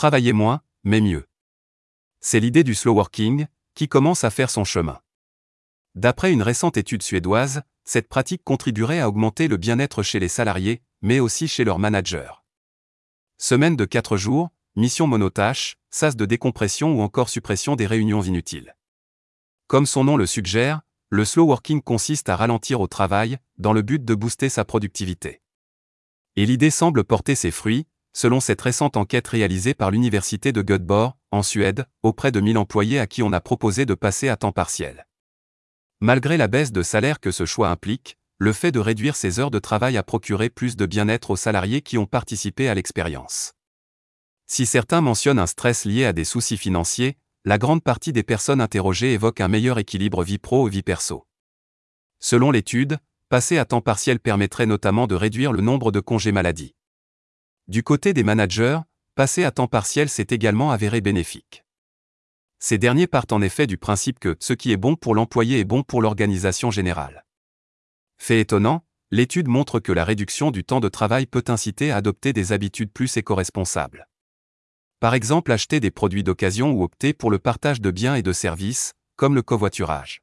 travailler moins, mais mieux. C'est l'idée du slow working, qui commence à faire son chemin. D'après une récente étude suédoise, cette pratique contribuerait à augmenter le bien-être chez les salariés, mais aussi chez leurs managers. Semaine de 4 jours, mission monotâche, sas de décompression ou encore suppression des réunions inutiles. Comme son nom le suggère, le slow working consiste à ralentir au travail, dans le but de booster sa productivité. Et l'idée semble porter ses fruits, selon cette récente enquête réalisée par l'Université de Göteborg, en Suède, auprès de 1000 employés à qui on a proposé de passer à temps partiel. Malgré la baisse de salaire que ce choix implique, le fait de réduire ses heures de travail a procuré plus de bien-être aux salariés qui ont participé à l'expérience. Si certains mentionnent un stress lié à des soucis financiers, la grande partie des personnes interrogées évoquent un meilleur équilibre vie pro et vie perso. Selon l'étude, passer à temps partiel permettrait notamment de réduire le nombre de congés maladie. Du côté des managers, passer à temps partiel s'est également avéré bénéfique. Ces derniers partent en effet du principe que ce qui est bon pour l'employé est bon pour l'organisation générale. Fait étonnant, l'étude montre que la réduction du temps de travail peut inciter à adopter des habitudes plus éco-responsables. Par exemple acheter des produits d'occasion ou opter pour le partage de biens et de services, comme le covoiturage.